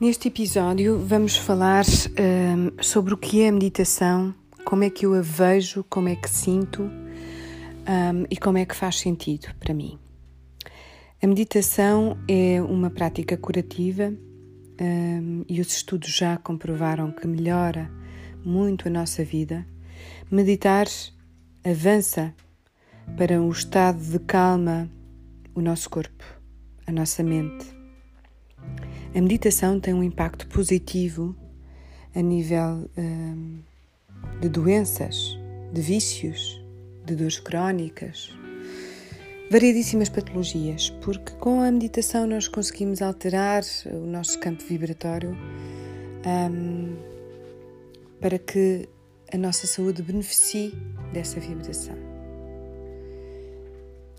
Neste episódio vamos falar um, sobre o que é a meditação, como é que eu a vejo, como é que sinto um, e como é que faz sentido para mim. A meditação é uma prática curativa um, e os estudos já comprovaram que melhora muito a nossa vida. Meditar avança para um estado de calma o nosso corpo, a nossa mente a meditação tem um impacto positivo a nível hum, de doenças, de vícios, de dores crónicas, variedíssimas patologias, porque com a meditação nós conseguimos alterar o nosso campo vibratório hum, para que a nossa saúde beneficie dessa vibração.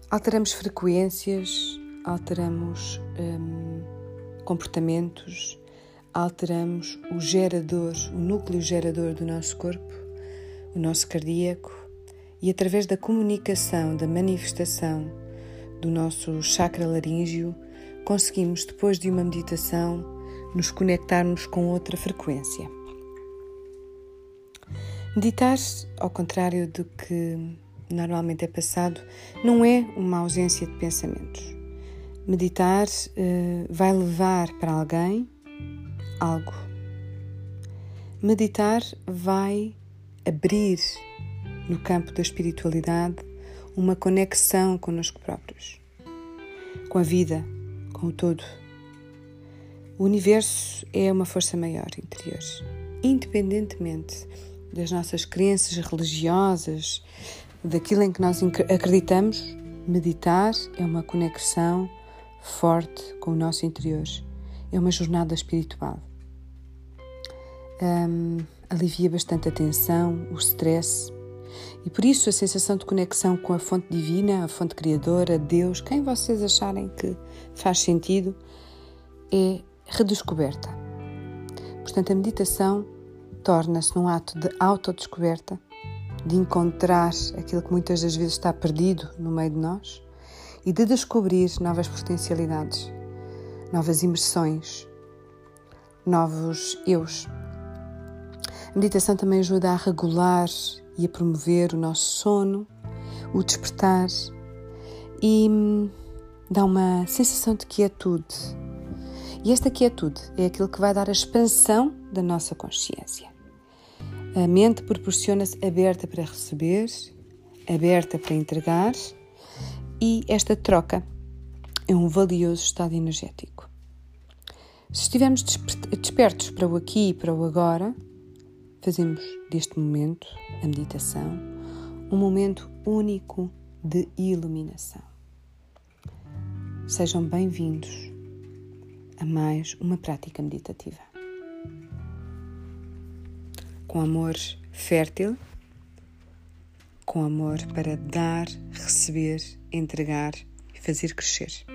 Alteramos frequências, alteramos. Hum, comportamentos, alteramos o gerador, o núcleo gerador do nosso corpo, o nosso cardíaco, e através da comunicação, da manifestação do nosso chakra laríngeo, conseguimos, depois de uma meditação, nos conectarmos com outra frequência. Meditar, ao contrário do que normalmente é passado, não é uma ausência de pensamentos. Meditar uh, vai levar para alguém algo. Meditar vai abrir no campo da espiritualidade uma conexão connosco próprios, com a vida, com o todo. O universo é uma força maior interior, independentemente das nossas crenças religiosas, daquilo em que nós acreditamos, meditar é uma conexão forte com o nosso interior. É uma jornada espiritual. Um, alivia bastante a tensão, o stress e por isso a sensação de conexão com a fonte divina, a fonte criadora, Deus, quem vocês acharem que faz sentido, é redescoberta. Portanto, a meditação torna-se num ato de autodescoberta, de encontrar aquilo que muitas das vezes está perdido no meio de nós e de descobrir novas potencialidades, novas imersões, novos eus. A meditação também ajuda a regular e a promover o nosso sono, o despertar e hum, dá uma sensação de quietude. E esta quietude é aquilo que vai dar a expansão da nossa consciência. A mente proporciona-se aberta para receber, aberta para entregar e esta troca é um valioso estado energético. Se estivermos despertos para o aqui e para o agora, fazemos deste momento, a meditação, um momento único de iluminação. Sejam bem-vindos a mais uma prática meditativa. Com amor fértil, com amor para dar, receber entregar e fazer crescer.